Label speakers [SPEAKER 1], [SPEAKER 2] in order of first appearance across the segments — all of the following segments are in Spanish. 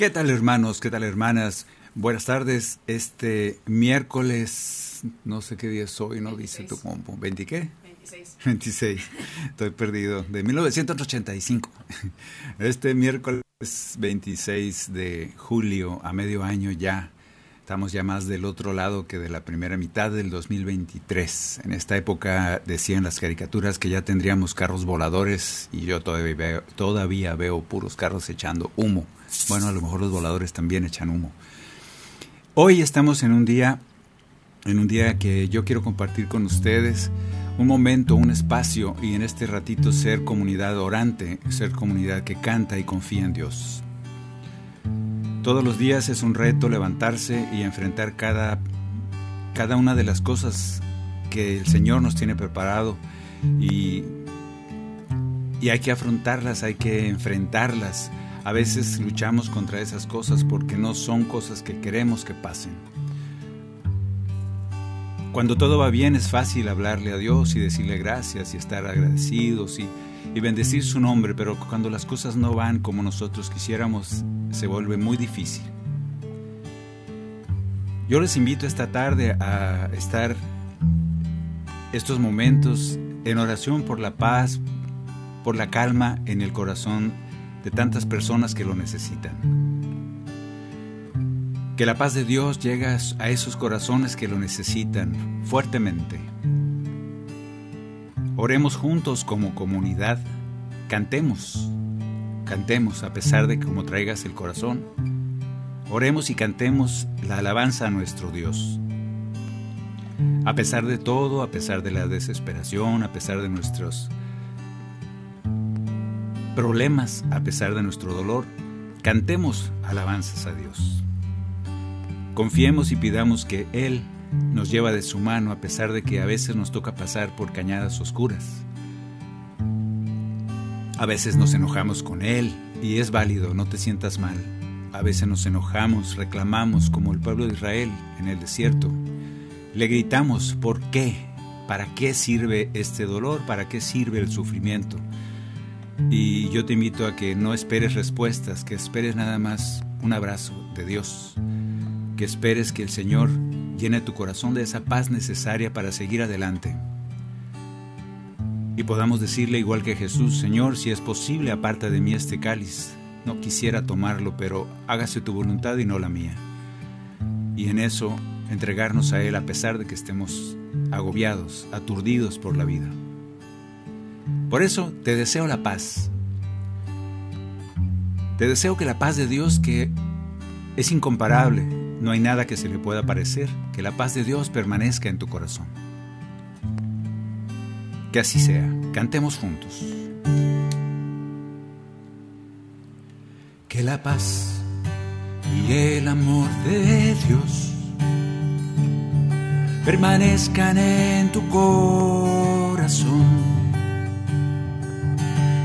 [SPEAKER 1] ¿Qué tal hermanos? ¿Qué tal hermanas? Buenas tardes. Este miércoles, no sé qué día es hoy, ¿no? Dice tu compo. ¿20 qué? 26. 26. Estoy perdido. De 1985. Este miércoles 26 de julio, a medio año ya. Estamos ya más del otro lado que de la primera mitad del 2023. En esta época decían las caricaturas que ya tendríamos carros voladores y yo todavía veo, todavía veo puros carros echando humo. Bueno, a lo mejor los voladores también echan humo. Hoy estamos en un día, en un día que yo quiero compartir con ustedes un momento, un espacio y en este ratito ser comunidad orante, ser comunidad que canta y confía en Dios. Todos los días es un reto levantarse y enfrentar cada, cada una de las cosas que el Señor nos tiene preparado y, y hay que afrontarlas, hay que enfrentarlas. A veces luchamos contra esas cosas porque no son cosas que queremos que pasen. Cuando todo va bien es fácil hablarle a Dios y decirle gracias y estar agradecidos y, y bendecir su nombre, pero cuando las cosas no van como nosotros quisiéramos, se vuelve muy difícil. Yo les invito esta tarde a estar estos momentos en oración por la paz, por la calma en el corazón de tantas personas que lo necesitan. Que la paz de Dios llegue a esos corazones que lo necesitan fuertemente. Oremos juntos como comunidad, cantemos, cantemos a pesar de cómo traigas el corazón. Oremos y cantemos la alabanza a nuestro Dios. A pesar de todo, a pesar de la desesperación, a pesar de nuestros problemas, a pesar de nuestro dolor, cantemos alabanzas a Dios. Confiemos y pidamos que Él nos lleva de su mano a pesar de que a veces nos toca pasar por cañadas oscuras. A veces nos enojamos con Él y es válido, no te sientas mal. A veces nos enojamos, reclamamos como el pueblo de Israel en el desierto. Le gritamos, ¿por qué? ¿Para qué sirve este dolor? ¿Para qué sirve el sufrimiento? Y yo te invito a que no esperes respuestas, que esperes nada más un abrazo de Dios, que esperes que el Señor llene tu corazón de esa paz necesaria para seguir adelante. Y podamos decirle igual que Jesús, Señor, si es posible, aparta de mí este cáliz. No quisiera tomarlo, pero hágase tu voluntad y no la mía. Y en eso entregarnos a Él a pesar de que estemos agobiados, aturdidos por la vida. Por eso te deseo la paz. Te deseo que la paz de Dios, que es incomparable, no hay nada que se le pueda parecer, que la paz de Dios permanezca en tu corazón. Que así sea. Cantemos juntos. Que la paz y el amor de Dios permanezcan en tu corazón.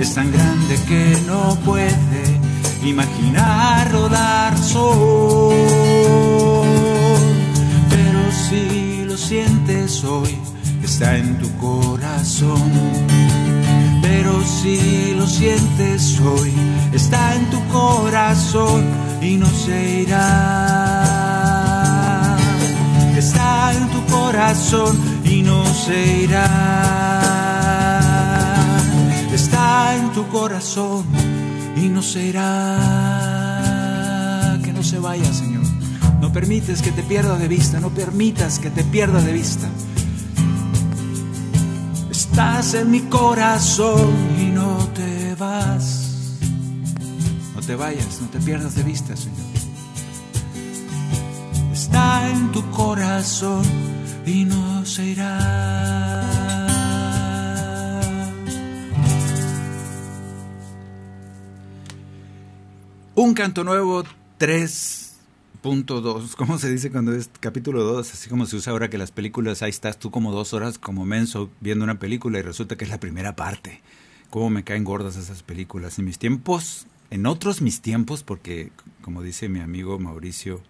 [SPEAKER 1] es tan grande que no puede imaginar rodar sol. Pero si lo sientes hoy, está en tu corazón. Pero si lo sientes hoy, está en tu corazón y no se irá. Está en tu corazón y no se irá. Está en tu corazón y no será que no se vaya, Señor. No permites que te pierda de vista, no permitas que te pierda de vista. Estás en mi corazón y no te vas. No te vayas, no te pierdas de vista, Señor. Está en tu corazón y no se Un canto nuevo 3.2. ¿Cómo se dice cuando es capítulo 2? Así como se usa ahora que las películas, ahí estás tú como dos horas como menso viendo una película y resulta que es la primera parte. ¿Cómo me caen gordas esas películas? En mis tiempos, en otros mis tiempos, porque como dice mi amigo Mauricio,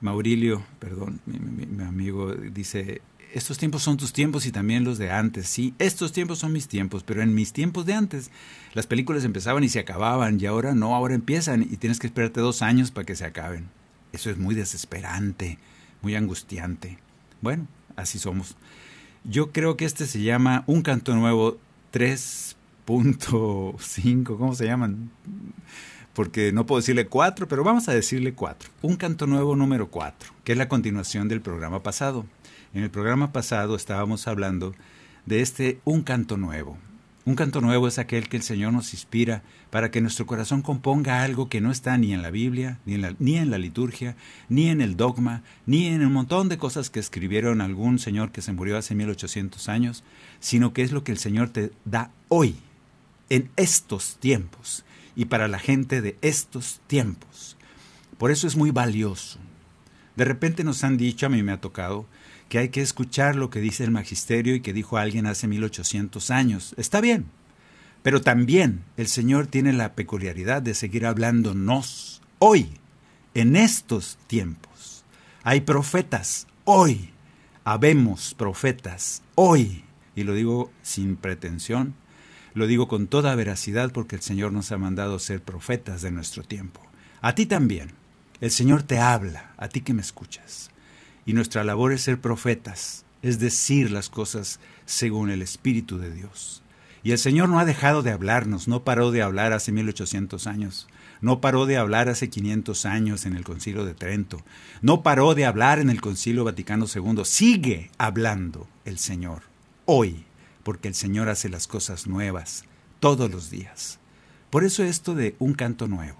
[SPEAKER 1] Maurilio, perdón, mi, mi amigo dice, estos tiempos son tus tiempos y también los de antes. Sí, estos tiempos son mis tiempos, pero en mis tiempos de antes las películas empezaban y se acababan y ahora no, ahora empiezan y tienes que esperarte dos años para que se acaben. Eso es muy desesperante, muy angustiante. Bueno, así somos. Yo creo que este se llama Un Canto Nuevo 3.5, ¿cómo se llaman? Porque no puedo decirle 4, pero vamos a decirle 4. Un Canto Nuevo número 4, que es la continuación del programa pasado. En el programa pasado estábamos hablando de este un canto nuevo. Un canto nuevo es aquel que el Señor nos inspira para que nuestro corazón componga algo que no está ni en la Biblia, ni en la, ni en la liturgia, ni en el dogma, ni en un montón de cosas que escribieron algún Señor que se murió hace 1800 años, sino que es lo que el Señor te da hoy, en estos tiempos, y para la gente de estos tiempos. Por eso es muy valioso. De repente nos han dicho, a mí me ha tocado, que hay que escuchar lo que dice el magisterio y que dijo alguien hace 1800 años. Está bien, pero también el Señor tiene la peculiaridad de seguir hablándonos hoy, en estos tiempos. Hay profetas hoy, habemos profetas hoy, y lo digo sin pretensión, lo digo con toda veracidad porque el Señor nos ha mandado ser profetas de nuestro tiempo. A ti también. El Señor te habla, a ti que me escuchas y nuestra labor es ser profetas, es decir las cosas según el Espíritu de Dios. Y el Señor no ha dejado de hablarnos, no paró de hablar hace 1800 años, no paró de hablar hace 500 años en el Concilio de Trento, no paró de hablar en el Concilio Vaticano II, sigue hablando el Señor hoy, porque el Señor hace las cosas nuevas todos los días. Por eso esto de un canto nuevo.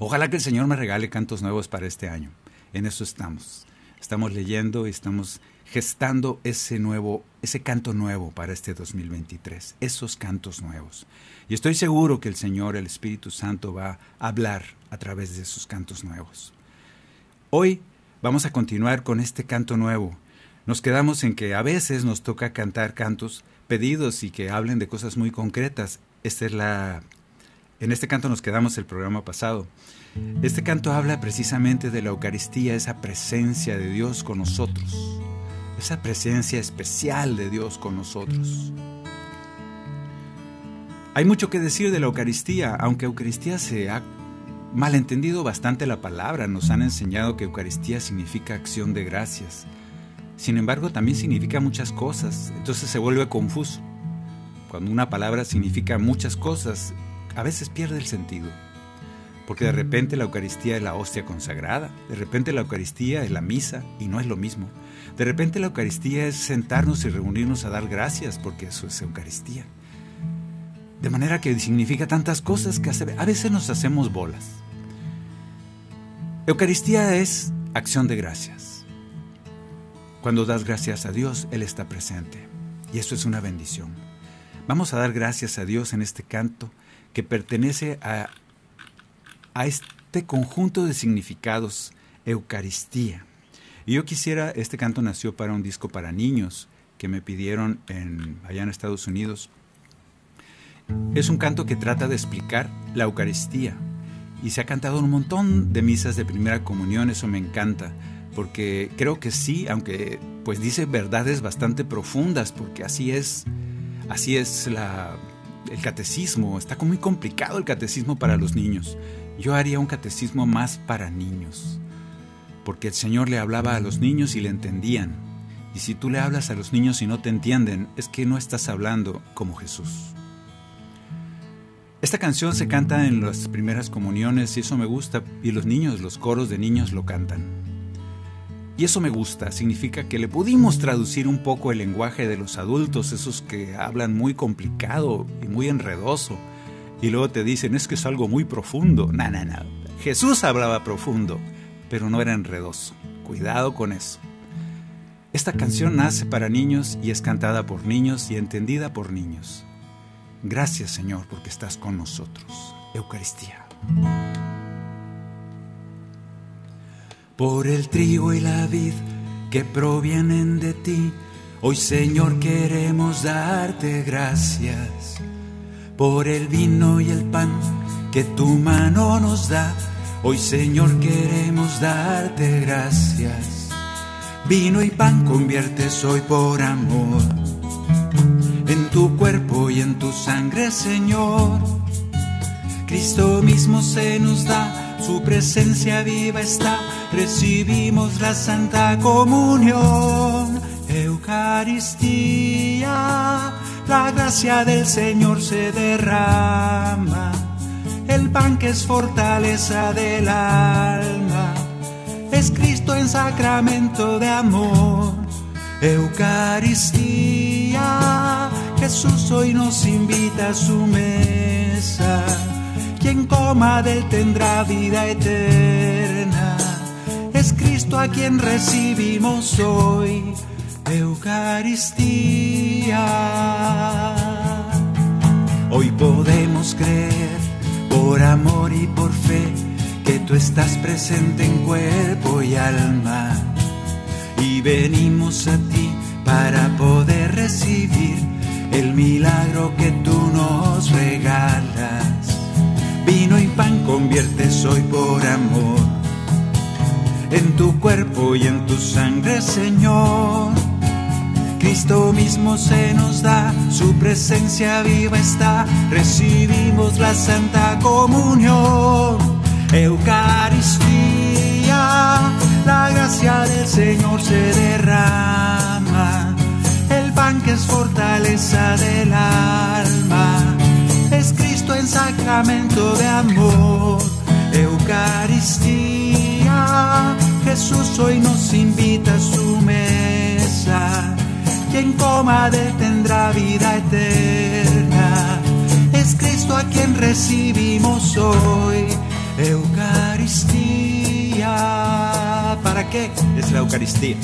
[SPEAKER 1] Ojalá que el Señor me regale cantos nuevos para este año. En eso estamos estamos leyendo y estamos gestando ese nuevo, ese canto nuevo para este 2023, esos cantos nuevos. Y estoy seguro que el Señor, el Espíritu Santo, va a hablar a través de esos cantos nuevos. Hoy vamos a continuar con este canto nuevo. Nos quedamos en que a veces nos toca cantar cantos pedidos y que hablen de cosas muy concretas. Esta es la en este canto nos quedamos el programa pasado. Este canto habla precisamente de la Eucaristía, esa presencia de Dios con nosotros, esa presencia especial de Dios con nosotros. Hay mucho que decir de la Eucaristía, aunque Eucaristía se ha malentendido bastante la palabra, nos han enseñado que Eucaristía significa acción de gracias. Sin embargo, también significa muchas cosas, entonces se vuelve confuso. Cuando una palabra significa muchas cosas, a veces pierde el sentido. Porque de repente la Eucaristía es la hostia consagrada, de repente la Eucaristía es la misa y no es lo mismo. De repente la Eucaristía es sentarnos y reunirnos a dar gracias porque eso es Eucaristía. De manera que significa tantas cosas que a veces nos hacemos bolas. Eucaristía es acción de gracias. Cuando das gracias a Dios, Él está presente. Y eso es una bendición. Vamos a dar gracias a Dios en este canto que pertenece a a este conjunto de significados, Eucaristía. Y yo quisiera, este canto nació para un disco para niños que me pidieron en, allá en Estados Unidos. Es un canto que trata de explicar la Eucaristía y se ha cantado un montón de misas de primera comunión, eso me encanta, porque creo que sí, aunque pues dice verdades bastante profundas, porque así es, así es la, el catecismo, está muy complicado el catecismo para los niños. Yo haría un catecismo más para niños, porque el Señor le hablaba a los niños y le entendían. Y si tú le hablas a los niños y no te entienden, es que no estás hablando como Jesús. Esta canción se canta en las primeras comuniones y eso me gusta, y los niños, los coros de niños lo cantan. Y eso me gusta, significa que le pudimos traducir un poco el lenguaje de los adultos, esos que hablan muy complicado y muy enredoso, y luego te dicen es que es algo muy profundo. No, no, no. Jesús hablaba profundo, pero no era enredoso. Cuidado con eso. Esta canción nace para niños y es cantada por niños y entendida por niños. Gracias Señor porque estás con nosotros. Eucaristía. Por el trigo y la vid que provienen de ti, hoy Señor queremos darte gracias. Por el vino y el pan que tu mano nos da, hoy Señor queremos darte gracias. Vino y pan conviertes hoy por amor en tu cuerpo y en tu sangre, Señor. Cristo mismo se nos da, su presencia viva está, recibimos la Santa Comunión, Eucaristía, la gracia del Señor se derrama, el pan que es fortaleza del alma, es Cristo en sacramento de amor, Eucaristía. Jesús hoy nos invita a su mesa. Quien coma de él tendrá vida eterna. Es Cristo a quien recibimos hoy Eucaristía. Hoy podemos creer por amor y por fe que tú estás presente en cuerpo y alma. Y venimos a ti para poder recibir el milagro que tú nos regalas. Vino y pan conviertes hoy por amor en tu cuerpo y en tu sangre, Señor. Cristo mismo se nos da, su presencia viva está, recibimos la Santa Comunión, Eucaristía, la gracia del Señor se derrama pan que es fortaleza del alma. En sacramento de amor, Eucaristía. Jesús hoy nos invita a su mesa. Quien coma de tendrá vida eterna. Es Cristo a quien recibimos hoy, Eucaristía. ¿Para qué es la Eucaristía?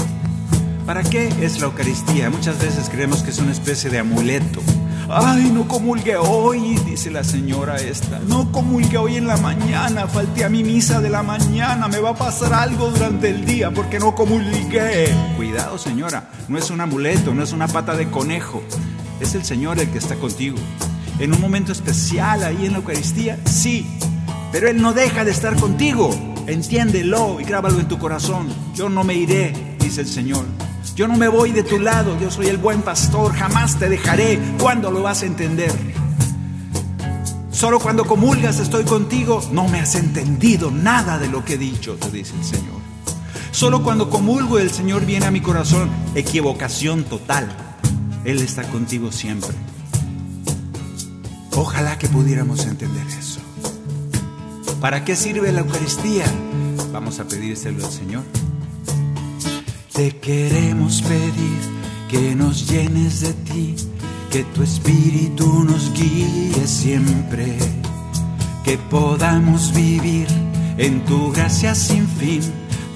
[SPEAKER 1] ¿Para qué es la Eucaristía? Muchas veces creemos que es una especie de amuleto. Ay, no comulgue hoy, dice la señora esta. No comulgue hoy en la mañana, falté a mi misa de la mañana, me va a pasar algo durante el día porque no comulgué. Cuidado, señora, no es un amuleto, no es una pata de conejo. Es el Señor el que está contigo. En un momento especial ahí en la Eucaristía, sí, pero Él no deja de estar contigo. Entiéndelo y grábalo en tu corazón. Yo no me iré, dice el Señor. Yo no me voy de tu lado, yo soy el buen pastor, jamás te dejaré. ¿Cuándo lo vas a entender? Solo cuando comulgas estoy contigo, no me has entendido nada de lo que he dicho, te dice el Señor. Solo cuando comulgo el Señor viene a mi corazón, equivocación total. Él está contigo siempre. Ojalá que pudiéramos entender eso. ¿Para qué sirve la Eucaristía? Vamos a pedírselo al Señor. Te queremos pedir que nos llenes de ti, que tu espíritu nos guíe siempre, que podamos vivir en tu gracia sin fin.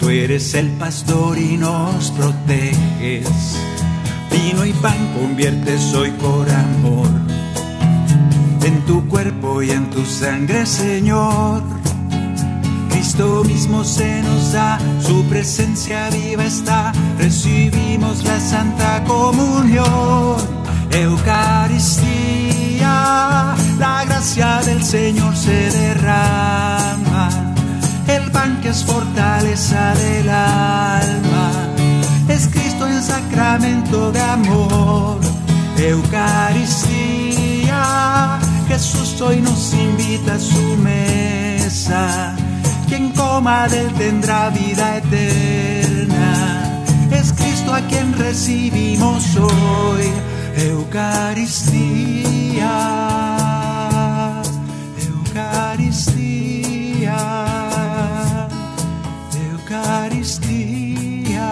[SPEAKER 1] Tú eres el pastor y nos proteges. Vino y pan conviertes hoy por amor en tu cuerpo y en tu sangre, Señor. Cristo mismo se nos da, su presencia viva está, recibimos la Santa Comunión, Eucaristía, la gracia del Señor se derrama, el pan que es fortaleza del alma, es Cristo en sacramento de amor, Eucaristía, Jesús hoy nos invita a su mesa, quien coma de él tendrá vida eterna, es Cristo a quien recibimos hoy. Eucaristía, Eucaristía, Eucaristía,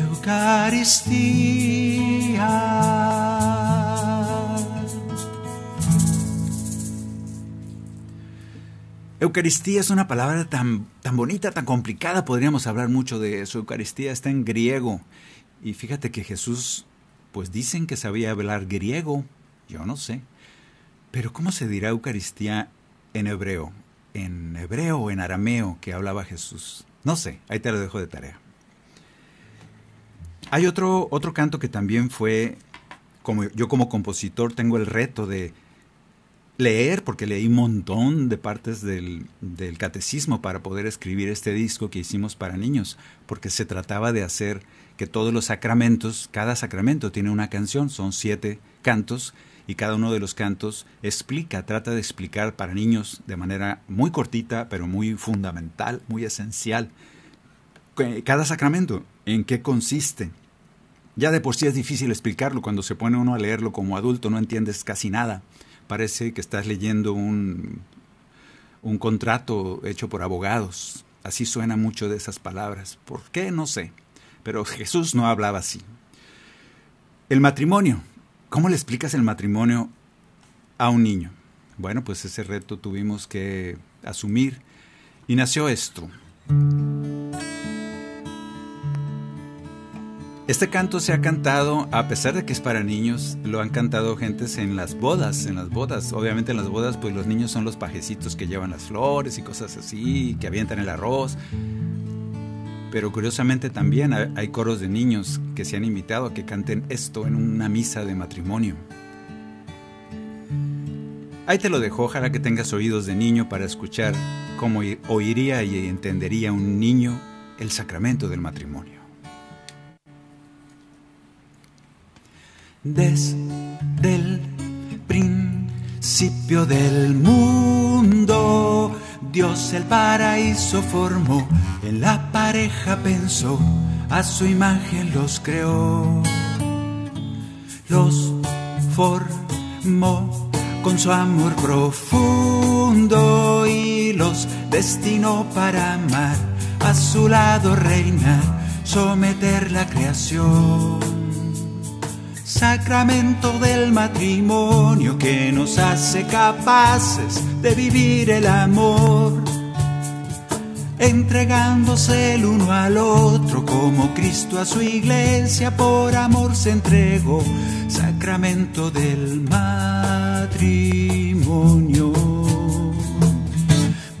[SPEAKER 1] Eucaristía.
[SPEAKER 2] Eucaristía es una palabra tan, tan bonita, tan complicada, podríamos hablar mucho de eso. Eucaristía está en griego y fíjate que Jesús, pues dicen que sabía hablar griego, yo no sé. Pero ¿cómo se dirá Eucaristía en hebreo? En hebreo o en arameo que hablaba Jesús. No sé, ahí te lo dejo de tarea. Hay otro, otro canto que también fue, como yo como compositor tengo el reto de leer, porque leí un montón de partes del, del catecismo para poder escribir este disco que hicimos para niños, porque se trataba de hacer que todos los sacramentos, cada sacramento tiene una canción, son siete cantos, y cada uno de los cantos explica, trata de explicar para niños de manera muy cortita, pero muy fundamental, muy esencial, cada sacramento, en qué consiste. Ya de por sí es difícil explicarlo, cuando se pone uno a leerlo como adulto no entiendes casi nada. Parece que estás leyendo un, un contrato hecho por abogados. Así suena mucho de esas palabras. ¿Por qué? No sé. Pero Jesús no hablaba así. El matrimonio. ¿Cómo le explicas el matrimonio a un niño? Bueno, pues ese reto tuvimos que asumir y nació esto. Este canto se ha cantado, a pesar de que es para niños, lo han cantado gentes en las bodas, en las bodas. Obviamente en las bodas, pues los niños son los pajecitos que llevan las flores y cosas así, que avientan el arroz. Pero curiosamente también hay coros de niños que se han invitado a que canten esto en una misa de matrimonio. Ahí te lo dejo, ojalá que tengas oídos de niño para escuchar cómo oiría y entendería un niño el sacramento del matrimonio.
[SPEAKER 1] Desde el principio del mundo, Dios el paraíso formó, en la pareja pensó, a su imagen los creó, los formó con su amor profundo y los destinó para amar, a su lado reinar, someter la creación sacramento del matrimonio que nos hace capaces de vivir el amor, entregándose el uno al otro como Cristo a su iglesia por amor se entregó, sacramento del matrimonio,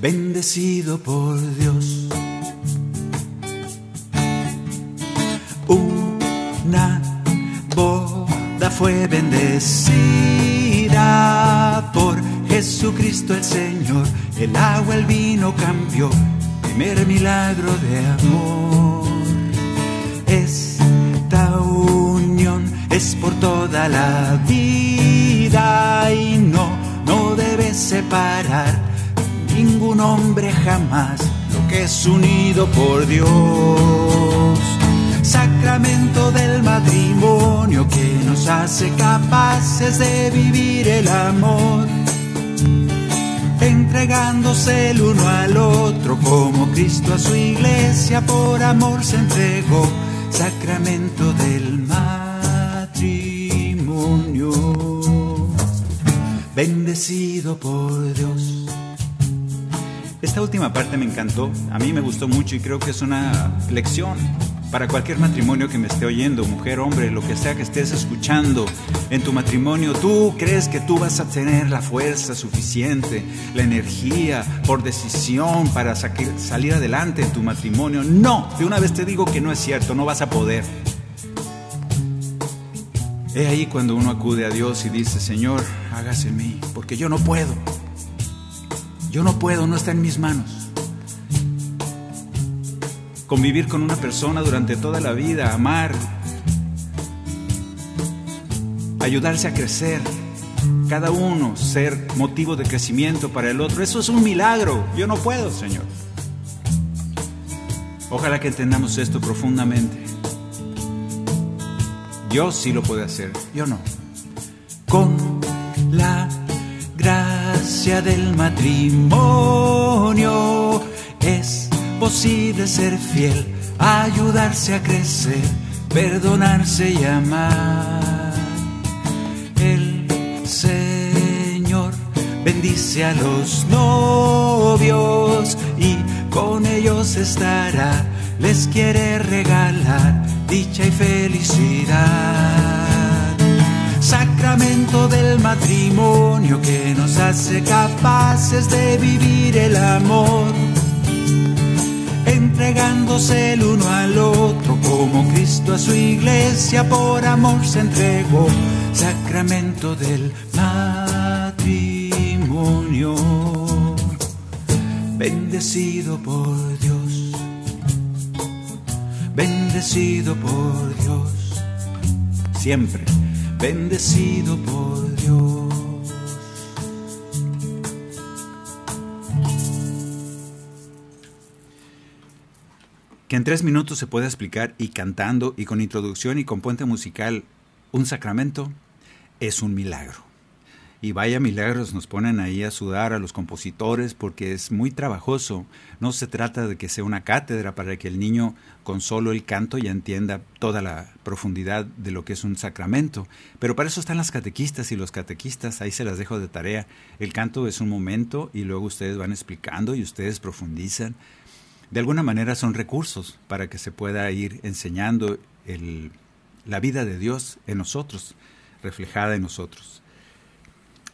[SPEAKER 1] bendecido por Dios. Fue bendecida por Jesucristo el Señor. El agua, el vino cambió, primer milagro de amor. Esta unión es por toda la vida y no, no debe separar ningún hombre jamás lo que es unido por Dios sacramento del matrimonio que nos hace capaces de vivir el amor, entregándose el uno al otro como Cristo a su iglesia por amor se entregó, sacramento del matrimonio, bendecido por Dios.
[SPEAKER 2] Esta última parte me encantó, a mí me gustó mucho y creo que es una lección para cualquier matrimonio que me esté oyendo, mujer, hombre, lo que sea que estés escuchando en tu matrimonio, tú crees que tú vas a tener la fuerza suficiente, la energía por decisión para salir adelante en tu matrimonio. No, de una vez te digo que no es cierto, no vas a poder.
[SPEAKER 1] He ahí cuando uno acude a Dios y dice, Señor, hágase en mí, porque yo no puedo. Yo no puedo, no está en mis manos. Convivir con una persona durante toda la vida, amar, ayudarse a crecer, cada uno ser motivo de crecimiento para el otro, eso es un milagro. Yo no puedo, Señor. Ojalá que entendamos esto profundamente. Dios sí lo puede hacer, yo no.
[SPEAKER 3] Con la gracia del matrimonio es posible ser fiel, ayudarse a crecer, perdonarse y amar. El Señor bendice a los novios y con ellos estará, les quiere regalar dicha y felicidad. Sacramento del matrimonio que nos hace capaces de vivir el amor, entregándose el uno al otro como Cristo a su iglesia por amor se entregó. Sacramento del matrimonio bendecido por Dios, bendecido por Dios, siempre bendecido por Dios.
[SPEAKER 1] Que en tres minutos se pueda explicar y cantando y con introducción y con puente musical un sacramento es un milagro. Y vaya milagros nos ponen ahí a sudar a los compositores porque es muy trabajoso. No se trata de que sea una cátedra para que el niño con solo el canto ya entienda toda la profundidad de lo que es un sacramento. Pero para eso están las catequistas y los catequistas, ahí se las dejo de tarea. El canto es un momento y luego ustedes van explicando y ustedes profundizan. De alguna manera son recursos para que se pueda ir enseñando la vida de Dios en nosotros, reflejada en nosotros.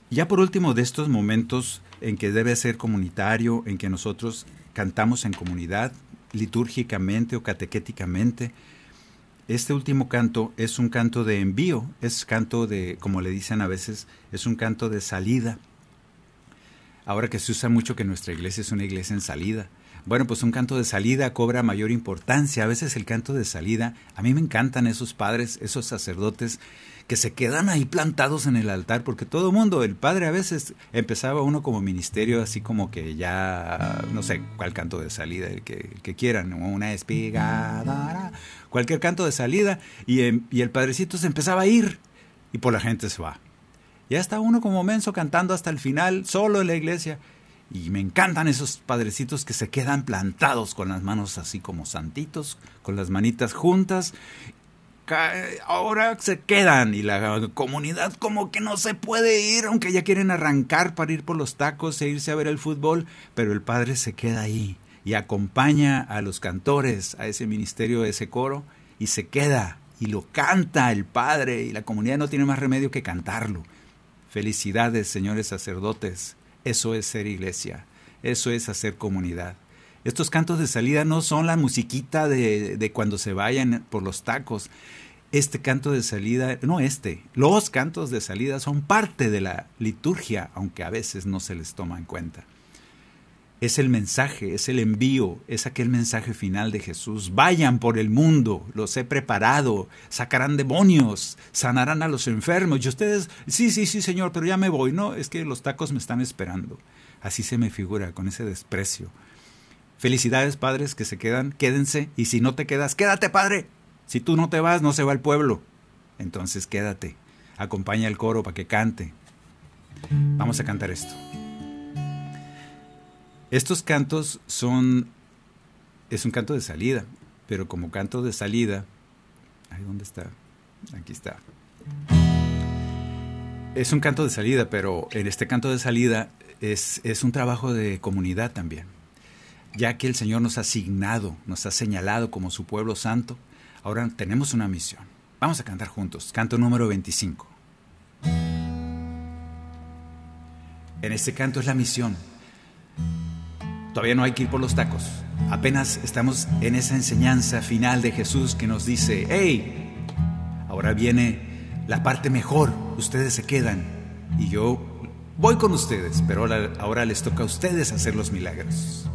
[SPEAKER 1] Ya por último de estos momentos en que debe ser comunitario, en que nosotros cantamos en comunidad, litúrgicamente o catequéticamente, este último canto es un canto de envío, es canto de, como le dicen a veces, es un canto de salida. Ahora que se usa mucho que nuestra iglesia es una iglesia en salida. Bueno, pues un canto de salida cobra mayor importancia. A veces el canto de salida, a mí me encantan esos padres, esos sacerdotes que se quedan ahí plantados en el altar, porque todo mundo, el padre a veces empezaba uno como ministerio, así como que ya, no sé, cuál canto de salida, el que, el que quieran, una espiga, cualquier canto de salida, y, y el padrecito se empezaba a ir, y por la gente se va. Ya está uno como menso cantando hasta el final, solo en la iglesia. Y me encantan esos padrecitos que se quedan plantados con las manos así como santitos, con las manitas juntas ahora se quedan y la comunidad como que no se puede ir, aunque ya quieren arrancar para ir por los tacos e irse a ver el fútbol, pero el padre se queda ahí y acompaña a los cantores, a ese ministerio, a ese coro, y se queda y lo canta el padre y la comunidad no tiene más remedio que cantarlo. Felicidades, señores sacerdotes, eso es ser iglesia, eso es hacer comunidad. Estos cantos de salida no son la musiquita de, de, cuando se vayan por los tacos. Este canto de salida, no este, los cantos de salida son parte de la liturgia, aunque a veces no se les toma en cuenta. Es el mensaje, es el envío, es aquel mensaje final de Jesús. Vayan por el mundo, los he preparado, sacarán demonios, sanarán a los enfermos. Y ustedes, sí, sí, sí, Señor, pero ya me voy. No, es que los tacos me están esperando. Así se me figura, con ese desprecio. Felicidades, padres, que se quedan, quédense. Y si no te quedas, quédate, padre. Si tú no te vas, no se va el pueblo. Entonces quédate. Acompaña al coro para que cante. Vamos a cantar esto. Estos cantos son. Es un canto de salida, pero como canto de salida. Ay, ¿dónde está? Aquí está. Es un canto de salida, pero en este canto de salida es, es un trabajo de comunidad también ya que el Señor nos ha asignado, nos ha señalado como su pueblo santo, ahora tenemos una misión. Vamos a cantar juntos, canto número 25. En este canto es la misión. Todavía no hay que ir por los tacos. Apenas estamos en esa enseñanza final de Jesús que nos dice, hey, ahora viene la parte mejor, ustedes se quedan y yo voy con ustedes, pero ahora, les toca a ustedes hacer los milagros.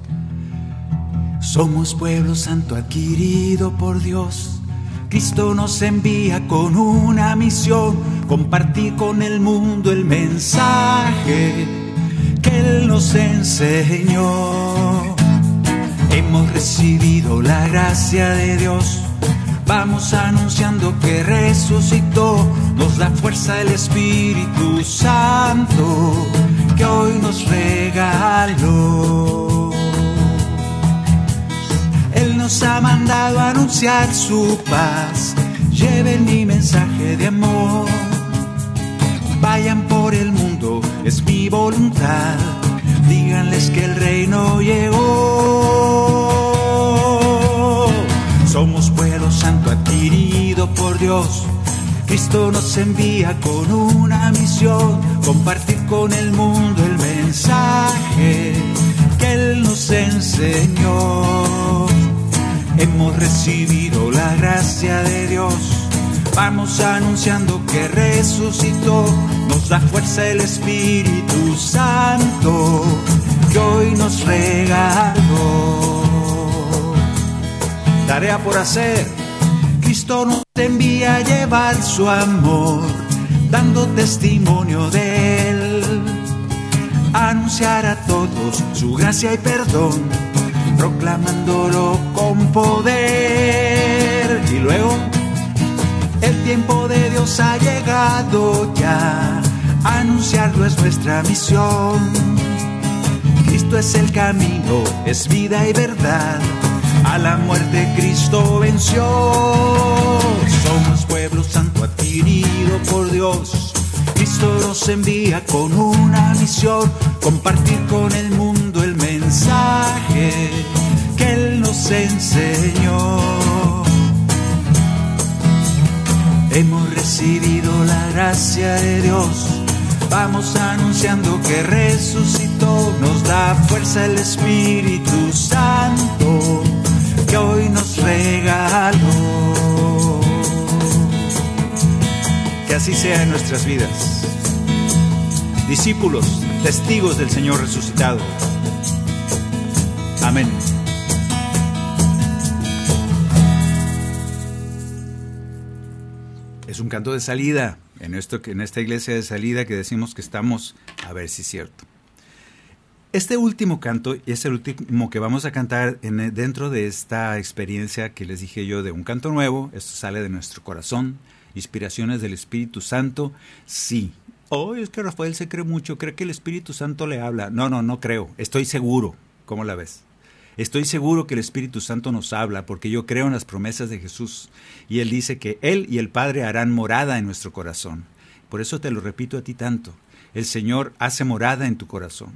[SPEAKER 1] Somos pueblo santo adquirido por Dios. Cristo nos envía con una misión, compartir con el mundo el mensaje Él nos enseñó. Hemos recibido la gracia de Dios Vamos anunciando que resucitó, nos da fuerza el Espíritu Santo que hoy nos regaló. Él nos ha mandado a anunciar su paz, lleven mi mensaje de amor. Vayan por el mundo, es mi voluntad, díganles que el reino llegó. Somos pueblo santo adquirido por Dios. Cristo nos envía con una misión, compartir con el mundo el mensaje que Él nos enseñó. Hemos recibido la gracia de Dios, vamos anunciando que resucitó, nos da fuerza el Espíritu Santo que hoy nos regaló tarea por hacer. Cristo nos envía a llevar su amor, dando testimonio de Él. Anunciar a todos su gracia y perdón, proclamándolo con poder. Y luego, el tiempo de Dios ha llegado ya, anunciarlo es nuestra misión. Cristo es el camino, es vida y verdad a la muerte Cristo venció. Somos pueblo santo adquirido por Dios. Cristo nos envía con una misión, compartir con el mundo el mensaje que Él nos enseñó. Hemos recibido la gracia de Dios, vamos anunciando que resucitó, nos da fuerza el Espíritu Santo que hoy nos regaló. Que así sea en nuestras vidas. Discípulos, testigos del Señor resucitado. Amén. Es un canto de salida en, esto, en esta iglesia de salida que decimos que estamos, a ver si es cierto. Este último canto es el último que vamos a cantar en, dentro de esta experiencia que les dije yo de un canto nuevo. Esto sale de nuestro corazón, inspiraciones del Espíritu Santo. Sí. Oh, es que Rafael se cree mucho, cree que el Espíritu Santo le habla. No, no, no creo. Estoy seguro. ¿Cómo la ves? Estoy seguro que el Espíritu Santo nos habla porque yo creo en las promesas de Jesús. Y Él dice que Él y el Padre harán morada en nuestro corazón. Por eso te lo repito a ti tanto. El Señor hace morada en tu corazón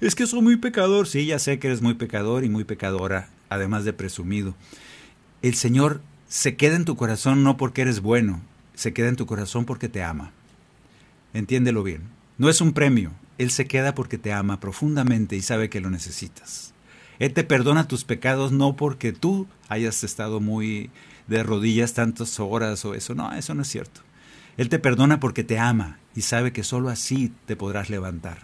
[SPEAKER 1] es que soy muy pecador. Sí, ya sé que eres muy pecador y muy pecadora, además de presumido. El Señor se queda en tu corazón no porque eres bueno, se queda en tu corazón porque te ama. Entiéndelo bien. No es un premio, Él se queda porque te ama profundamente y sabe que lo necesitas. Él te perdona tus pecados no porque tú hayas estado muy de rodillas tantas horas o eso. No, eso no es cierto. Él te perdona porque te ama y sabe que sólo así te podrás levantar.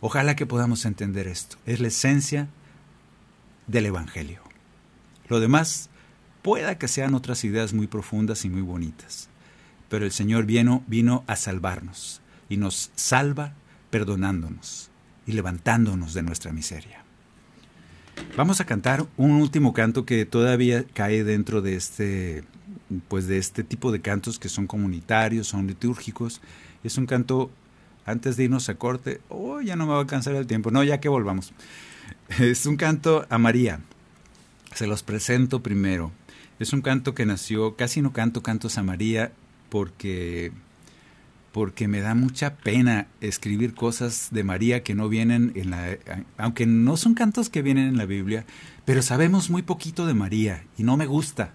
[SPEAKER 1] Ojalá que podamos entender esto. Es la esencia del Evangelio. Lo demás pueda que sean otras ideas muy profundas y muy bonitas, pero el Señor vino, vino a salvarnos y nos salva perdonándonos y levantándonos de nuestra miseria. Vamos a cantar un último canto que todavía cae dentro de este, pues de este tipo de cantos que son comunitarios, son litúrgicos. Es un canto antes de irnos a corte, oh, ya no me va a alcanzar el tiempo, no, ya que volvamos. Es un canto a María, se los presento primero. Es un canto que nació, casi no canto cantos a María porque porque me da mucha pena escribir cosas de María que no vienen en la aunque no son cantos que vienen en la Biblia, pero sabemos muy poquito de María y no me gusta.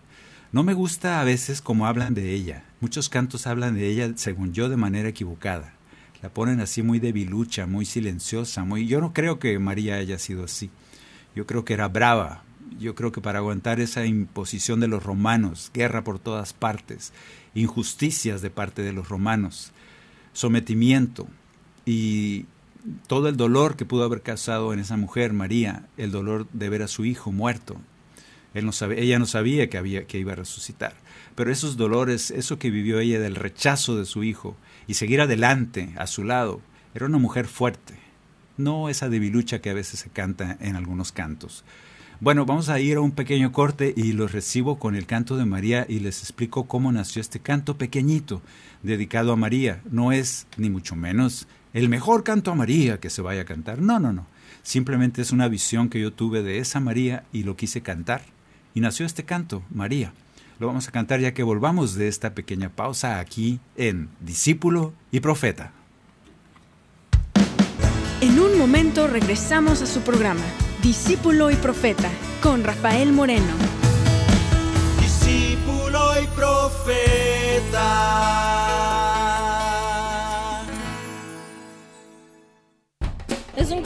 [SPEAKER 1] No me gusta a veces como hablan de ella. Muchos cantos hablan de ella, según yo, de manera equivocada la ponen así muy debilucha, muy silenciosa, muy yo no creo que María haya sido así. Yo creo que era brava, yo creo que para aguantar esa imposición de los romanos, guerra por todas partes, injusticias de parte de los romanos, sometimiento y todo el dolor que pudo haber causado en esa mujer, María, el dolor de ver a su hijo muerto. Ella no sabía que, había, que iba a resucitar. Pero esos dolores, eso que vivió ella del rechazo de su hijo y seguir adelante a su lado, era una mujer fuerte, no esa debilucha que a veces se canta en algunos cantos. Bueno, vamos a ir a un pequeño corte y los recibo con el canto de María y les explico cómo nació este canto pequeñito dedicado a María. No es, ni mucho menos, el mejor canto a María que se vaya a cantar. No, no, no. Simplemente es una visión que yo tuve de esa María y lo quise cantar. Y nació este canto, María. Lo vamos a cantar ya que volvamos de esta pequeña pausa aquí en Discípulo y Profeta.
[SPEAKER 4] En un momento regresamos a su programa, Discípulo y Profeta, con Rafael Moreno.
[SPEAKER 3] Discípulo y profeta.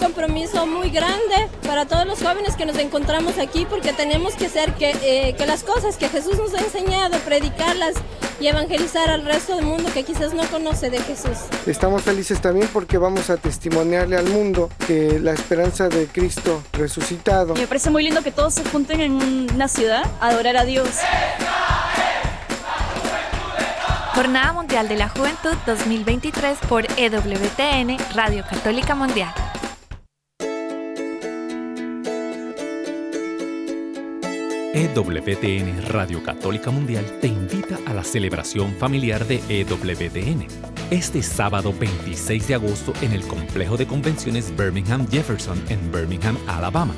[SPEAKER 5] Compromiso muy grande para todos los jóvenes que nos encontramos aquí porque tenemos que hacer que, eh, que las cosas que Jesús nos ha enseñado, predicarlas y evangelizar al resto del mundo que quizás no conoce de Jesús.
[SPEAKER 6] Estamos felices también porque vamos a testimoniarle al mundo que la esperanza de Cristo resucitado.
[SPEAKER 7] Me parece muy lindo que todos se junten en una ciudad a adorar a Dios.
[SPEAKER 8] Jornada Mundial de la Juventud 2023 por EWTN, Radio Católica Mundial.
[SPEAKER 9] EWTN Radio Católica Mundial te invita a la celebración familiar de EWTN este sábado 26 de agosto en el complejo de convenciones Birmingham Jefferson en Birmingham, Alabama.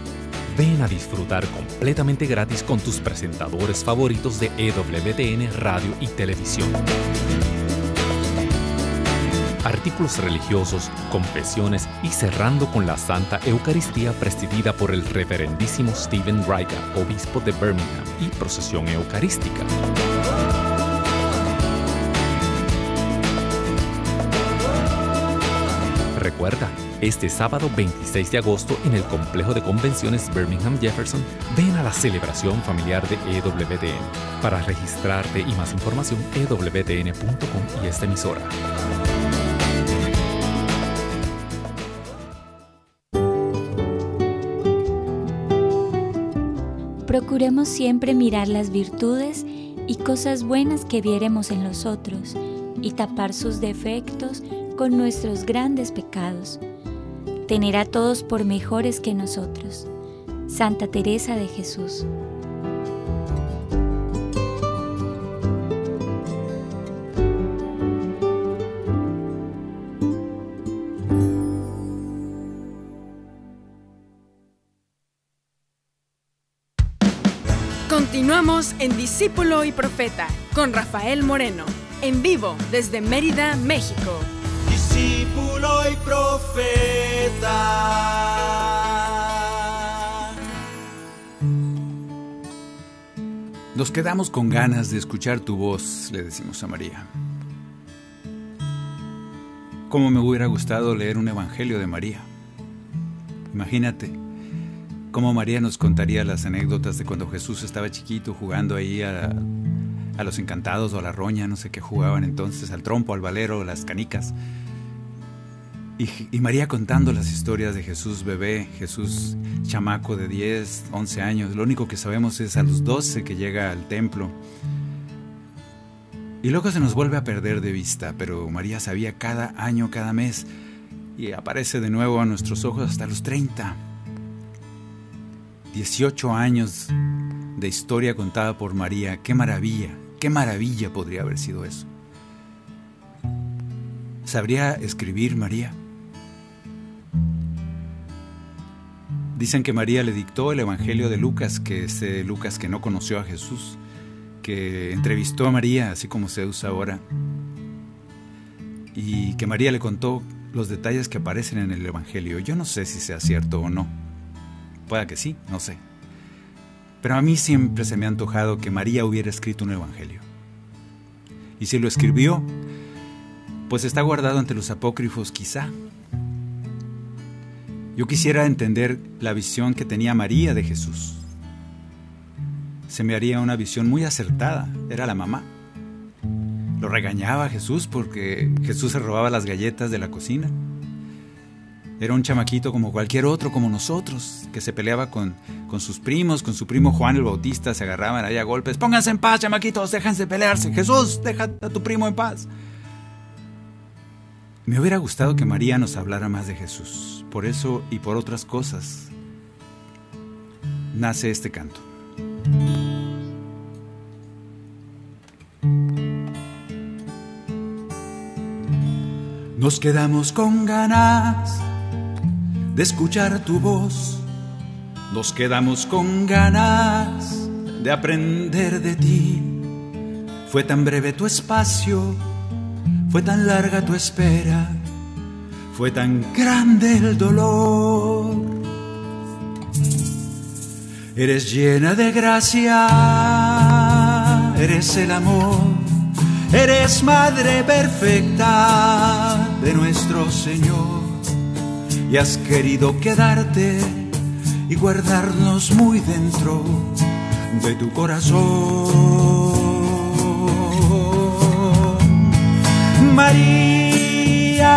[SPEAKER 9] Ven a disfrutar completamente gratis con tus presentadores favoritos de EWTN Radio y Televisión artículos religiosos, confesiones y cerrando con la Santa Eucaristía presidida por el reverendísimo Stephen Riga, obispo de Birmingham, y procesión eucarística. Recuerda, este sábado 26 de agosto en el complejo de convenciones Birmingham Jefferson, ven a la celebración familiar de EWTN. Para registrarte y más información, ewtn.com y esta emisora.
[SPEAKER 10] Procuremos siempre mirar las virtudes y cosas buenas que viéremos en los otros y tapar sus defectos con nuestros grandes pecados. Tener a todos por mejores que nosotros. Santa Teresa de Jesús.
[SPEAKER 4] Continuamos en Discípulo y Profeta con Rafael Moreno, en vivo desde Mérida, México.
[SPEAKER 3] Discípulo y profeta.
[SPEAKER 1] Nos quedamos con ganas de escuchar tu voz, le decimos a María. Cómo me hubiera gustado leer un evangelio de María. Imagínate cómo María nos contaría las anécdotas de cuando Jesús estaba chiquito jugando ahí a, los encantados o a la roña, no sé qué jugaban entonces, al trompo, al valero, las canicas. Y, y, María contando las historias de Jesús bebé, Jesús chamaco de 10, 11 años. Lo único que sabemos es a los 12 que llega al templo. Y luego se nos vuelve a perder de vista, pero María sabía cada año, cada mes, y aparece de nuevo a nuestros ojos hasta los 30. 18 años de historia contada por María. Qué maravilla, qué maravilla podría haber sido eso. ¿Sabría escribir María? Dicen que María le dictó el Evangelio de Lucas, que es Lucas que no conoció a Jesús, que entrevistó a María, así como se usa ahora, y que María le contó los detalles que aparecen en el Evangelio. Yo no sé si sea cierto o no. Pueda que sí, no sé. Pero a mí siempre se me ha antojado que María hubiera escrito un evangelio. Y si lo escribió, pues está guardado ante los apócrifos quizá. Yo quisiera entender la visión que tenía María de Jesús. se me haría una visión muy acertada. Era la mamá. Lo regañaba Jesús porque Jesús se robaba las galletas de la cocina. Era un chamaquito como cualquier otro, como nosotros, que se peleaba con, con sus primos, con su primo Juan el Bautista, se agarraban ahí a golpes. Pónganse en paz, chamaquitos, déjense pelearse. Jesús, deja a tu primo en paz. Me hubiera gustado que María nos hablara más de Jesús. Por eso y por otras cosas nace este canto. Nos quedamos con ganas de escuchar tu voz. Nos quedamos con ganas de aprender de ti. Fue tan breve tu espacio, fue tan larga tu espera, fue tan grande el dolor. Eres llena de gracia, eres el amor, eres madre perfecta de nuestro Señor y has querido quedarte y guardarnos muy dentro de tu corazón. María,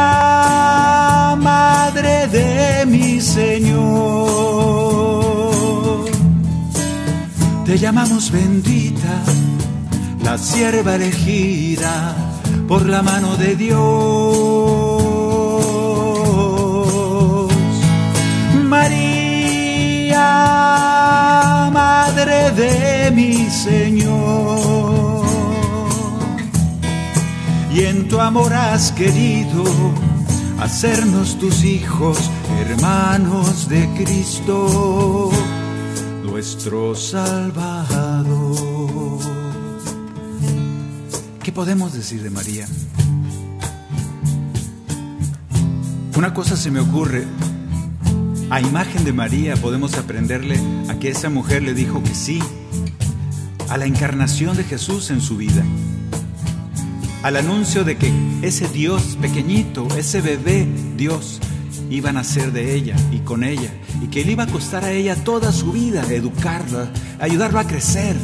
[SPEAKER 1] Madre de mi Señor, te llamamos bendita, la sierva elegida por la mano de Dios. Mi Señor. Y en tu amor has querido hacernos tus hijos, hermanos de Cristo, nuestro Salvador. ¿Qué podemos decir de María? Una cosa se me ocurre, a imagen de María podemos aprenderle a que esa mujer le dijo que sí a la encarnación de Jesús en su vida, al anuncio de que ese Dios pequeñito, ese bebé Dios, iba a nacer de ella y con ella, y que le iba a costar a ella toda su vida educarla, ayudarlo a crecer.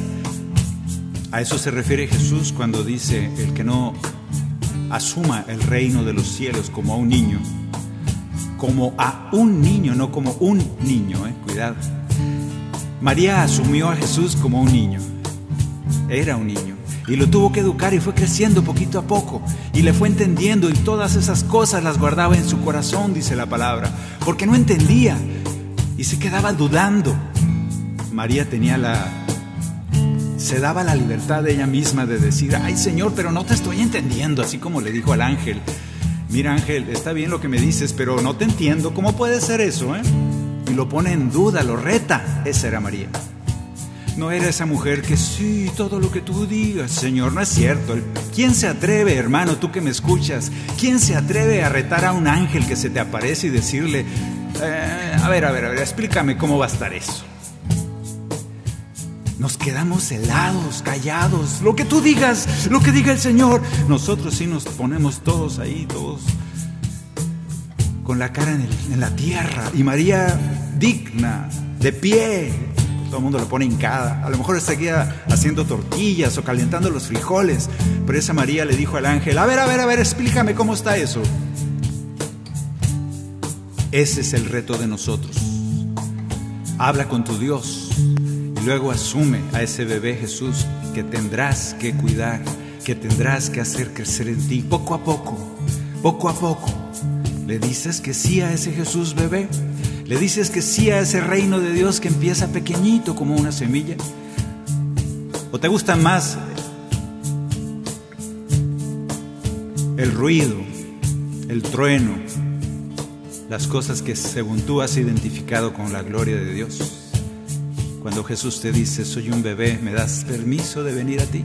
[SPEAKER 1] A eso se refiere Jesús cuando dice, el que no asuma el reino de los cielos como a un niño, como a un niño, no como un niño, eh, cuidado. María asumió a Jesús como un niño, era un niño, y lo tuvo que educar y fue creciendo poquito a poco, y le fue entendiendo y todas esas cosas las guardaba en su corazón, dice la palabra, porque no entendía y se quedaba dudando. María tenía la... se daba la libertad de ella misma de decir, ay Señor, pero no te estoy entendiendo, así como le dijo al ángel, mira Ángel, está bien lo que me dices, pero no te entiendo, ¿cómo puede ser eso? Eh? Y lo pone en duda, lo reta. Esa era María. No era esa mujer que sí, todo lo que tú digas, Señor, no es cierto. ¿Quién se atreve, hermano, tú que me escuchas? ¿Quién se atreve a retar a un ángel que se te aparece y decirle, eh, a ver, a ver, a ver, explícame cómo va a estar eso? Nos quedamos helados, callados. Lo que tú digas, lo que diga el Señor. Nosotros sí nos ponemos todos ahí, todos con la cara en, la tierra. Y María digna, de pie. Todo el mundo lo pone hincada. A lo mejor seguía haciendo tortillas o calentando los frijoles. Pero esa María le dijo al ángel, a ver, a ver, a ver, explícame cómo está eso. Ese es el reto de nosotros. Habla con tu Dios y luego asume a ese bebé Jesús que tendrás que cuidar, que tendrás que hacer crecer en ti poco a poco, poco a poco. Le dices que sí a ese Jesús bebé, le dices que sí a ese reino de Dios que empieza pequeñito como una semilla. ¿O te gusta más el ruido, el trueno, las cosas que según tú has identificado con la gloria de Dios. Cuando Jesús te dice, soy un bebé, ¿me das permiso de venir a ti?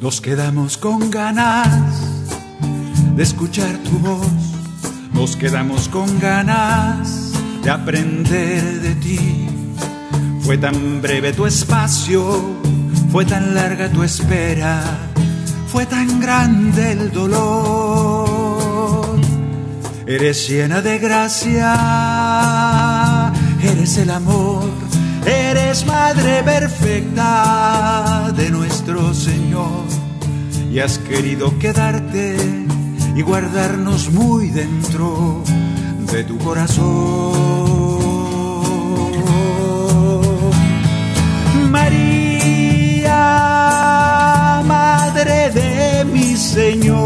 [SPEAKER 1] Nos quedamos con ganas de escuchar tu voz, nos quedamos con ganas de aprender de ti. Fue tan breve tu espacio, fue tan larga tu espera, fue tan grande el dolor. Eres llena de gracia, eres el amor, eres
[SPEAKER 3] Madre perfecta de nuestro Señor y has querido quedarte y guardarnos muy dentro de tu corazón. María, Madre de mi Señor,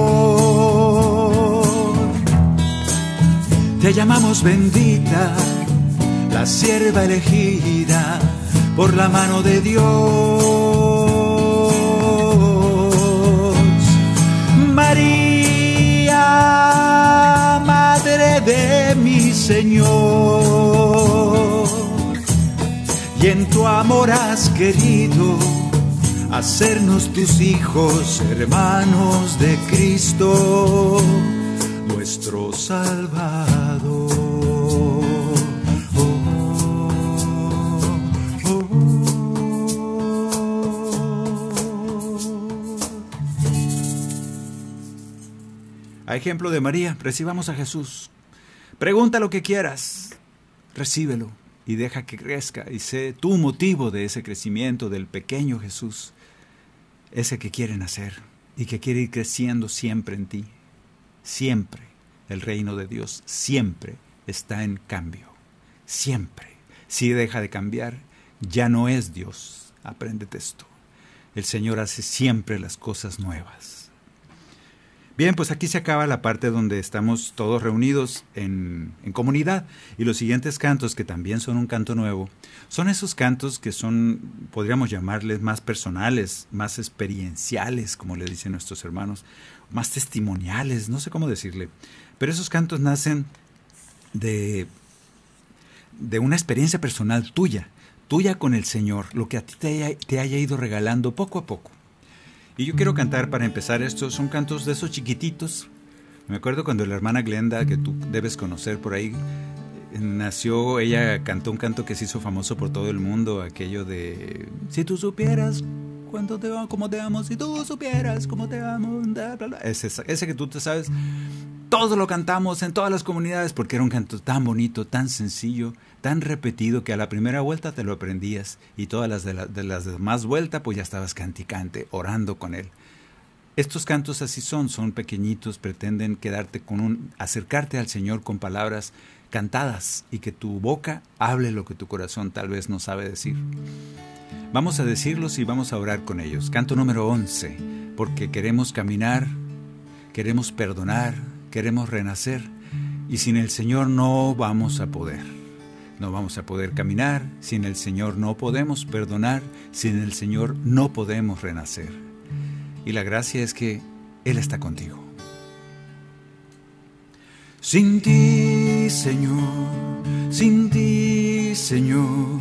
[SPEAKER 3] te llamamos bendita, la sierva elegida por la mano de Dios. De mi Señor, y en tu amor has querido hacernos tus hijos, hermanos de Cristo, nuestro Salvador.
[SPEAKER 1] A ejemplo de María, recibamos a Jesús. Pregunta lo que quieras, recíbelo y deja que crezca y sé tu motivo de ese crecimiento del pequeño Jesús, ese que quiere nacer y que quiere ir creciendo siempre en ti. Siempre el reino de Dios siempre está en cambio. Siempre. Si deja de cambiar, ya no es Dios. Apréndete esto. El Señor hace siempre las cosas nuevas. Bien, pues aquí se acaba la parte donde estamos todos reunidos en, comunidad. Y los siguientes cantos, que también son un canto nuevo, son esos cantos que son, podríamos llamarles, más personales, más experienciales, como le dicen nuestros hermanos, más testimoniales, no sé cómo decirle. Pero esos cantos nacen de, de una experiencia personal tuya, tuya con el Señor, lo que a ti te haya ido regalando poco a poco. Y yo quiero cantar para empezar estos, son cantos de esos chiquititos. Me acuerdo cuando la hermana Glenda, que tú debes conocer por ahí, nació, ella cantó un canto que se hizo famoso por todo el mundo, aquello de, si tú supieras cuánto te amo, cómo te amo, si tú supieras cómo te amo, bla, bla, bla. Ese, ese que tú te sabes, todos lo cantamos en todas las comunidades porque era un canto tan bonito, tan sencillo, tan repetido que a la primera vuelta te lo aprendías y todas las de, la, de las demás vueltas pues ya estabas canticante, orando con él. Estos cantos así son, son pequeñitos, pretenden quedarte con un acercarte al Señor con palabras cantadas y que tu boca hable lo que tu corazón tal vez no sabe decir. Vamos a decirlos y vamos a orar con ellos. Canto número 11, porque queremos caminar, queremos perdonar, queremos renacer y sin el Señor no vamos a poder. No vamos a poder caminar, sin el Señor no podemos perdonar, sin el Señor no podemos renacer. Y la gracia es que Él está contigo.
[SPEAKER 3] Sin ti, Señor, sin ti, Señor,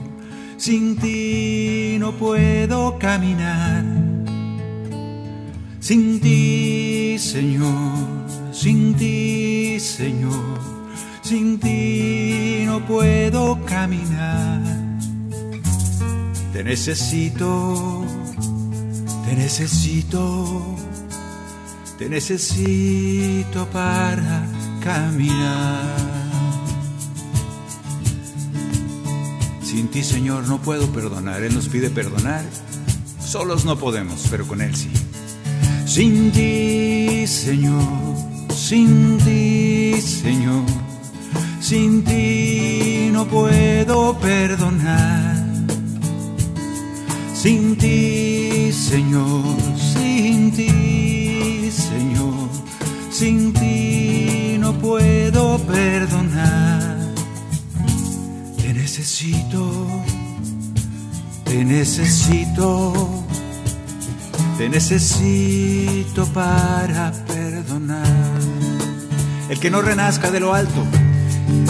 [SPEAKER 3] sin ti no puedo caminar. Sin ti, Señor, sin ti, Señor, sin ti no puedo caminar. Te necesito, te necesito, te necesito para caminar. Sin ti, Señor, no puedo perdonar. Él nos pide perdonar. Solos no podemos, pero con Él sí. Sin ti, Señor, sin ti, Señor, sin ti no puedo perdonar. Sin ti, Señor, sin ti, Señor, sin ti no puedo perdonar. Te necesito, te necesito, te necesito para perdonar.
[SPEAKER 1] El que no renazca de lo alto,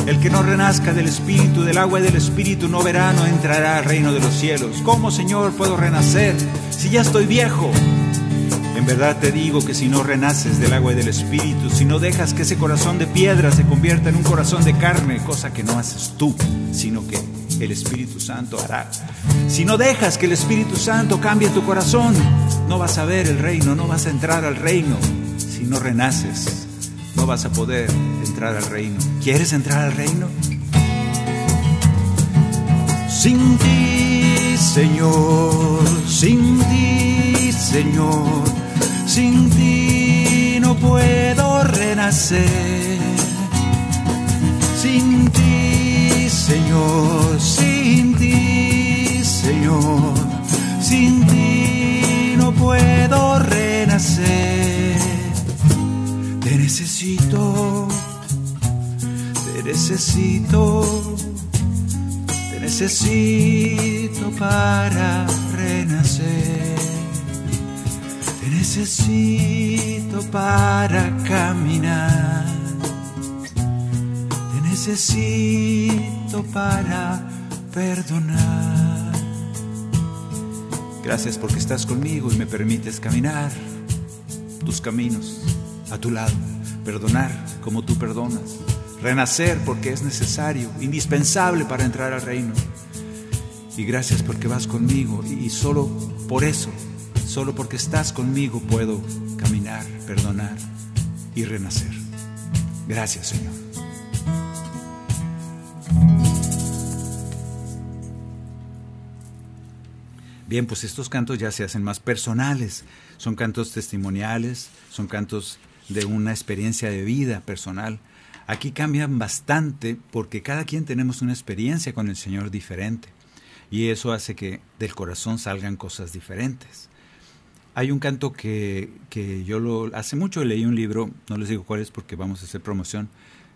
[SPEAKER 1] el que no renazca del Espíritu, del agua y del Espíritu, no verá, no entrará al reino de los cielos. ¿Cómo, Señor, puedo renacer si ya estoy viejo? En verdad te digo que si no renaces del agua y del Espíritu, si no dejas que ese corazón de piedra se convierta en un corazón de carne, cosa que no haces tú, sino que el Espíritu Santo hará. Si no dejas que el Espíritu Santo cambie tu corazón, no vas a ver el reino, no vas a entrar al reino. Si no renaces, vas a poder entrar al reino. ¿Quieres entrar al reino?
[SPEAKER 3] Sin ti, Señor, sin ti, Señor, sin ti no puedo renacer. Sin ti, Señor, sin ti, Señor, sin ti no puedo renacer. Te necesito, te necesito necesito para renacer. Te necesito para caminar. Te necesito para perdonar.
[SPEAKER 1] Gracias porque estás conmigo y me permites caminar tus caminos a tu lado, perdonar como tú perdonas renacer porque es necesario, indispensable para entrar al reino. Y gracias porque vas conmigo y solo por eso, solo porque estás conmigo puedo caminar, perdonar y renacer. Gracias Señor. Bien, pues estos cantos ya se hacen más personales, son cantos testimoniales, son cantos de una experiencia de vida personal Aquí cambian bastante porque cada quien tenemos una experiencia con el Señor diferente y eso hace que del corazón salgan cosas diferentes. Hay un canto que, que yo hace mucho leí un libro, no les digo cuál es porque vamos a hacer promoción,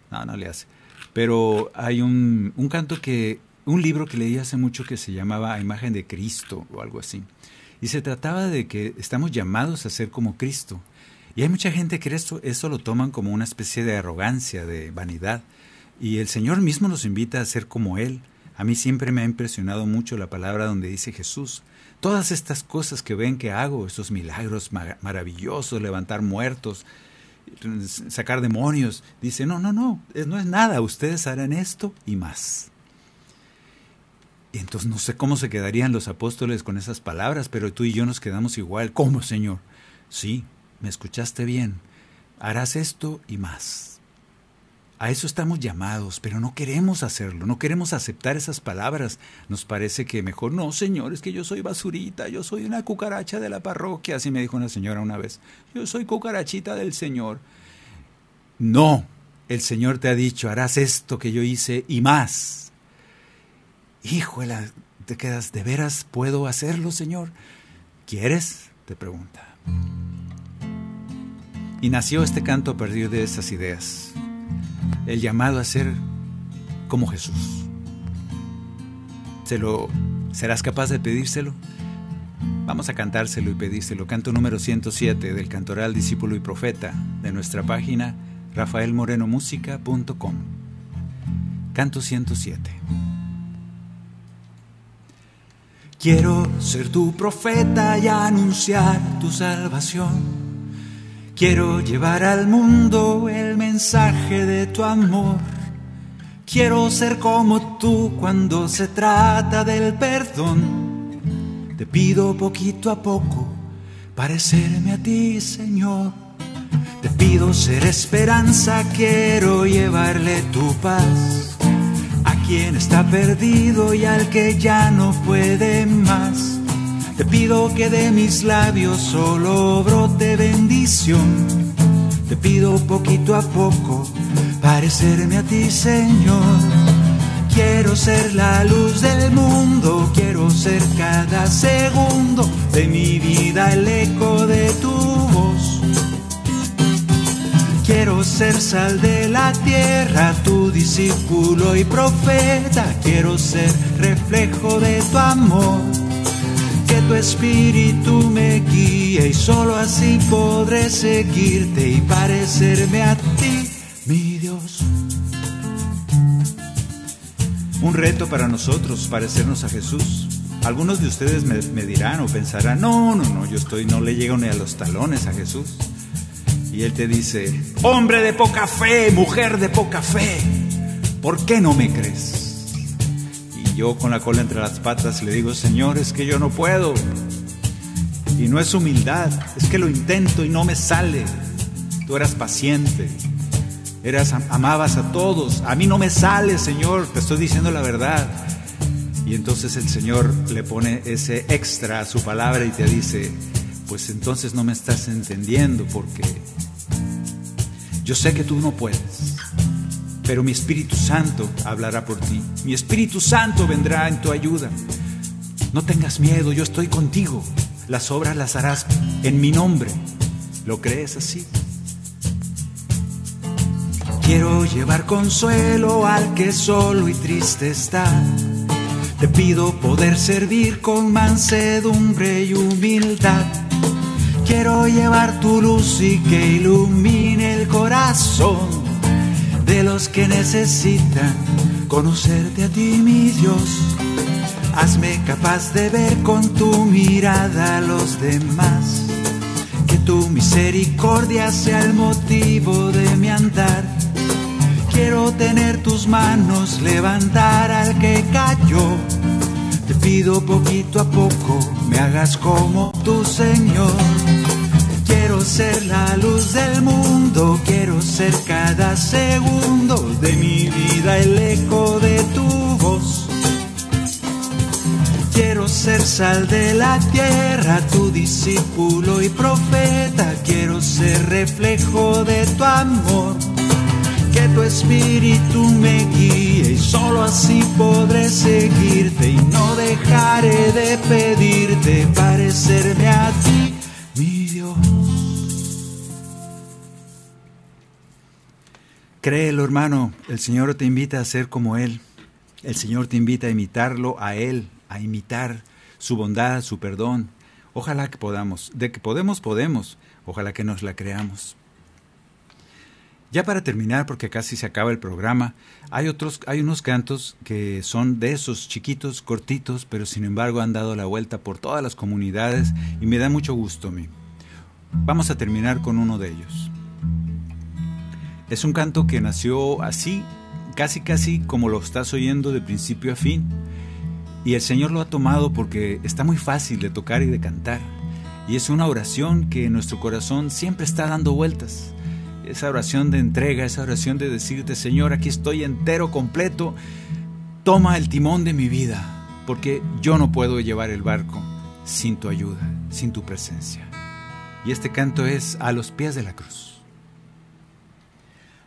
[SPEAKER 1] no, no le hace, pero hay un, un canto que, un libro que leí hace mucho que se llamaba Imagen de Cristo o algo así. Y se trataba de que estamos llamados a ser como Cristo. Y hay mucha gente que esto, eso lo toman como una especie de arrogancia, de vanidad. Y el Señor mismo nos invita a ser como Él. A mí siempre me ha impresionado mucho la palabra donde dice Jesús, todas estas cosas que ven que hago, estos milagros maravillosos, levantar muertos, sacar demonios, dice, no, no, no, no es nada, ustedes harán esto y más. Y entonces no sé cómo se quedarían los apóstoles con esas palabras, pero tú y yo nos quedamos igual. ¿Cómo, Señor? Sí, me escuchaste bien, harás esto y más. A eso estamos llamados, pero no queremos hacerlo, no queremos aceptar esas palabras. Nos parece que mejor, no, Señor, es que yo soy basurita, yo soy una cucaracha de la parroquia, así me dijo una señora una vez. Yo soy cucarachita del Señor. No, el Señor te ha dicho, harás esto que yo hice y más. Híjole, te quedas, ¿de veras puedo hacerlo, Señor? ¿Quieres? te pregunta. Y nació este canto a partir de esas ideas. El llamado a ser como Jesús. ¿Se lo, ¿Serás capaz de pedírselo? Vamos a cantárselo y pedírselo. Canto número 107 del Cantoral Discípulo y Profeta de nuestra página rafaelmorenomusica.com. Canto 107.
[SPEAKER 3] Quiero ser tu profeta y anunciar tu salvación Quiero llevar al mundo el mensaje de tu amor. Quiero ser como tú cuando se trata del perdón. Te pido poquito a poco parecerme a ti, Señor. Te pido ser esperanza, quiero llevarle tu paz a quien está perdido y al que ya no puede más. Pido que de mis labios solo brote bendición. Te pido poquito a poco parecerme a ti, Señor. Quiero ser la luz del mundo, quiero ser cada segundo de mi vida el eco de tu voz. Quiero ser sal de la tierra, tu discípulo y profeta. Quiero ser reflejo de tu amor tu espíritu me guíe y solo así podré seguirte y parecerme a ti, mi Dios.
[SPEAKER 1] Un reto para nosotros, parecernos a Jesús. Algunos de ustedes me, dirán o pensarán, no, no, no, yo estoy, no le llego ni a los talones a Jesús. Y Él te dice, hombre de poca fe, mujer de poca fe, ¿por qué no me crees? Yo con la cola entre las patas le digo, Señor, es que yo no puedo. Y no es humildad, es que lo intento y no me sale. Tú eras paciente, eras, amabas a todos. A mí no me sale, Señor, te estoy diciendo la verdad. Y entonces el Señor le pone ese extra a su palabra y te dice, pues entonces no me estás entendiendo porque yo sé que tú no puedes, pero mi Espíritu Santo hablará por ti. Mi Espíritu Santo vendrá en tu ayuda. No tengas miedo, yo estoy contigo. Las obras las harás en mi nombre. ¿Lo crees así? Quiero llevar consuelo al que solo y triste está. Te pido poder servir con mansedumbre y humildad. Quiero llevar tu luz y que ilumine el corazón de los que necesitan conocerte a ti, mi Dios. Hazme capaz de ver con tu mirada a los demás. Que tu misericordia sea el motivo de mi andar. Quiero tener tus manos, levantar al que cayó. Te pido poquito a poco, me hagas como tu Señor. Quiero ser la luz del mundo, quiero ser cada segundo de mi vida el eco de tu voz. Quiero ser sal de la tierra, tu discípulo y profeta. Quiero ser reflejo de tu amor. Que tu espíritu me guíe y solo así podré seguirte y no dejaré de pedirte parecerme a ti, mi Dios. Créelo, hermano, el Señor te invita a ser como Él. El Señor te invita a imitarlo a Él, a imitar su bondad, su perdón. Ojalá que podamos. De que podemos, podemos. Ojalá que nos la creamos. Ya para terminar, porque casi se acaba el programa, hay otros, hay unos cantos que son de esos chiquitos, cortitos, pero sin embargo han dado la vuelta por todas las comunidades y me da mucho gusto a mí. Vamos a terminar con uno de ellos. Es un canto que nació así, casi casi como lo estás oyendo de principio a fin. Y el Señor lo ha tomado porque está muy fácil de tocar y de cantar. Y es una oración que en nuestro corazón siempre está dando vueltas. Esa oración de entrega, esa oración de decirte, Señor, aquí estoy entero, completo. Toma el timón de mi vida, porque yo no puedo llevar el barco sin tu ayuda, sin tu presencia. Y este canto es a los pies de la cruz.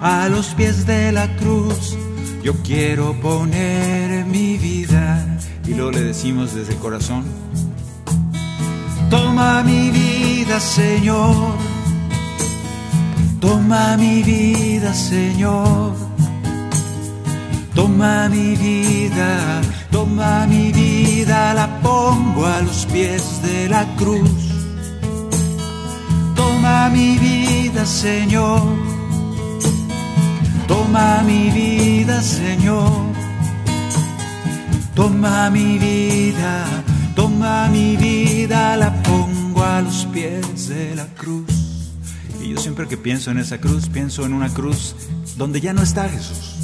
[SPEAKER 1] a los pies de la cruz, yo quiero poner mi vida. Y luego le decimos desde el corazón, toma mi vida, Señor. Toma mi vida, Señor. Toma mi vida, toma mi vida, la pongo a los pies de la cruz. Toma mi vida, Señor. Toma mi vida, Señor. Toma mi vida, toma mi vida, la pongo a los pies de la cruz. Y yo siempre que pienso en esa cruz, pienso en una cruz donde ya no está Jesús.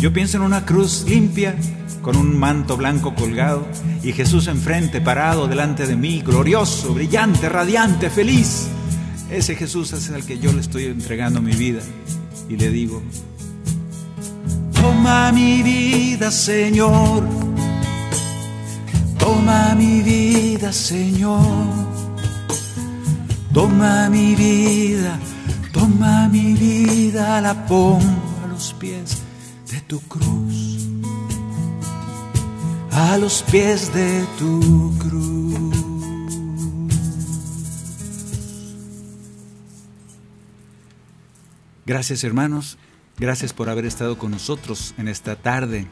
[SPEAKER 1] Yo pienso en una cruz limpia, con un manto blanco colgado, y Jesús enfrente, parado delante de mí, glorioso, brillante, radiante, feliz. Ese Jesús es el que yo le estoy entregando mi vida y le digo, toma mi vida, Señor, toma mi vida, Señor, toma mi vida, toma mi vida, la pongo a los pies de tu cruz, a los pies de tu cruz. Gracias hermanos, gracias por haber estado con nosotros en esta tarde,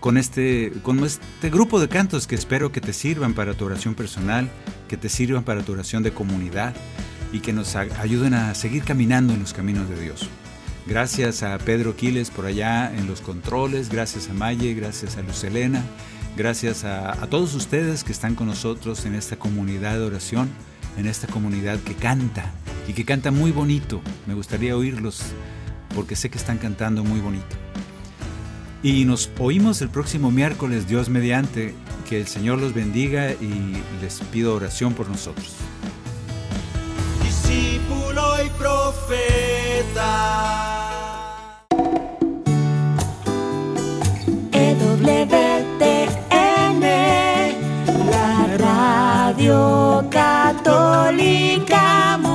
[SPEAKER 1] con este, con este grupo de cantos que espero que te sirvan para tu oración personal, que te sirvan para tu oración de comunidad y que nos ayuden a seguir caminando en los caminos de Dios. Gracias a Pedro Quiles por allá en los controles, gracias a Maye, gracias a Luz Elena, gracias a, a todos ustedes que están con nosotros en esta comunidad de oración, en esta comunidad que canta y que canta muy bonito. Me gustaría oírlos porque sé que están cantando muy bonito. Y nos oímos el próximo miércoles, Dios mediante. Que el Señor los bendiga y les pido oración por nosotros.
[SPEAKER 11] Discípulo y profeta.
[SPEAKER 3] EWTN, Radio Católica Mundial.